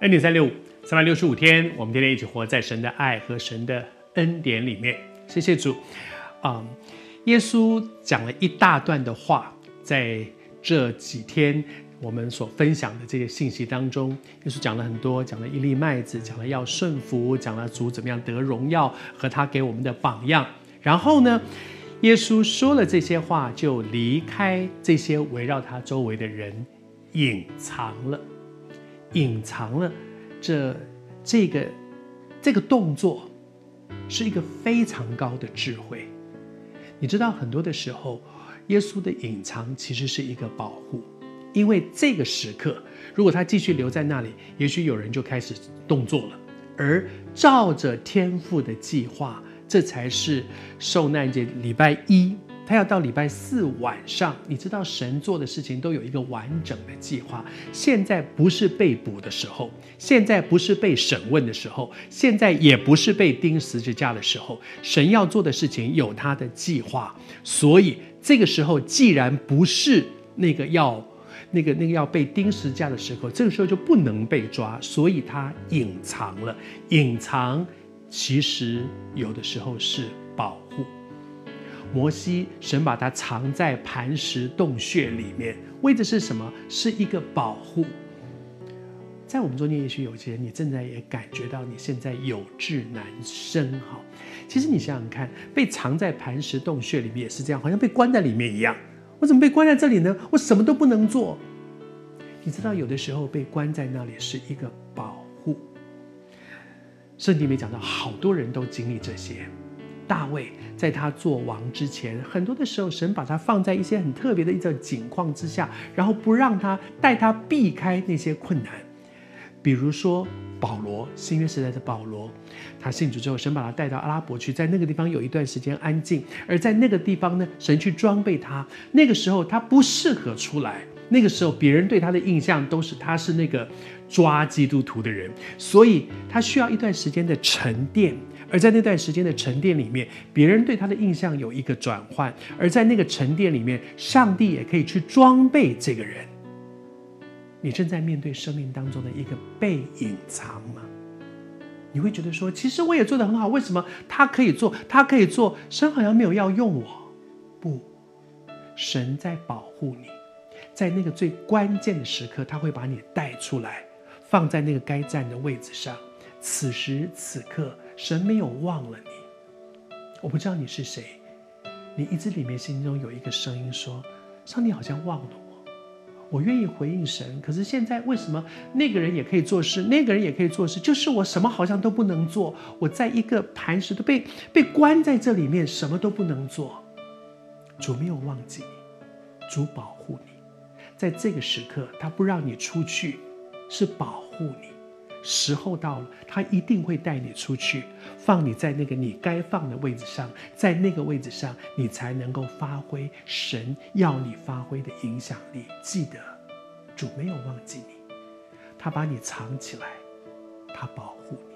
恩典三六五，三百六十五天，我们天天一起活在神的爱和神的恩典里面。谢谢主。啊、嗯，耶稣讲了一大段的话，在这几天我们所分享的这些信息当中，耶稣讲了很多，讲了一粒麦子，讲了要顺服，讲了主怎么样得荣耀和他给我们的榜样。然后呢，耶稣说了这些话，就离开这些围绕他周围的人，隐藏了。隐藏了这这个这个动作，是一个非常高的智慧。你知道，很多的时候，耶稣的隐藏其实是一个保护，因为这个时刻，如果他继续留在那里，也许有人就开始动作了。而照着天父的计划，这才是受难节礼拜一。他要到礼拜四晚上，你知道神做的事情都有一个完整的计划。现在不是被捕的时候，现在不是被审问的时候，现在也不是被钉十字架的时候。神要做的事情有他的计划，所以这个时候既然不是那个要那个那个要被钉十字架的时候，这个时候就不能被抓，所以他隐藏了。隐藏其实有的时候是保护。摩西，神把他藏在磐石洞穴里面，为的是什么？是一个保护。在我们中间，也许有些人你正在也感觉到你现在有志难伸。哈，其实你想想看，被藏在磐石洞穴里面也是这样，好像被关在里面一样。我怎么被关在这里呢？我什么都不能做。你知道，有的时候被关在那里是一个保护。圣经里面讲到，好多人都经历这些。大卫在他做王之前，很多的时候，神把他放在一些很特别的一种境况之下，然后不让他带他避开那些困难。比如说保罗，新约时代的保罗，他信主之后，神把他带到阿拉伯去，在那个地方有一段时间安静，而在那个地方呢，神去装备他。那个时候他不适合出来，那个时候别人对他的印象都是他是那个抓基督徒的人，所以他需要一段时间的沉淀。而在那段时间的沉淀里面，别人对他的印象有一个转换；而在那个沉淀里面，上帝也可以去装备这个人。你正在面对生命当中的一个被隐藏吗？你会觉得说，其实我也做得很好，为什么他可以做，他可以做，神好像没有要用我？不，神在保护你，在那个最关键的时刻，他会把你带出来，放在那个该站的位置上。此时此刻。神没有忘了你，我不知道你是谁，你一直里面心中有一个声音说：“上帝好像忘了我，我愿意回应神，可是现在为什么那个人也可以做事，那个人也可以做事，就是我什么好像都不能做？我在一个磐石都被被关在这里面，什么都不能做。主没有忘记你，主保护你，在这个时刻，他不让你出去，是保护你。”时候到了，他一定会带你出去，放你在那个你该放的位置上，在那个位置上，你才能够发挥神要你发挥的影响力。记得，主没有忘记你，他把你藏起来，他保护你。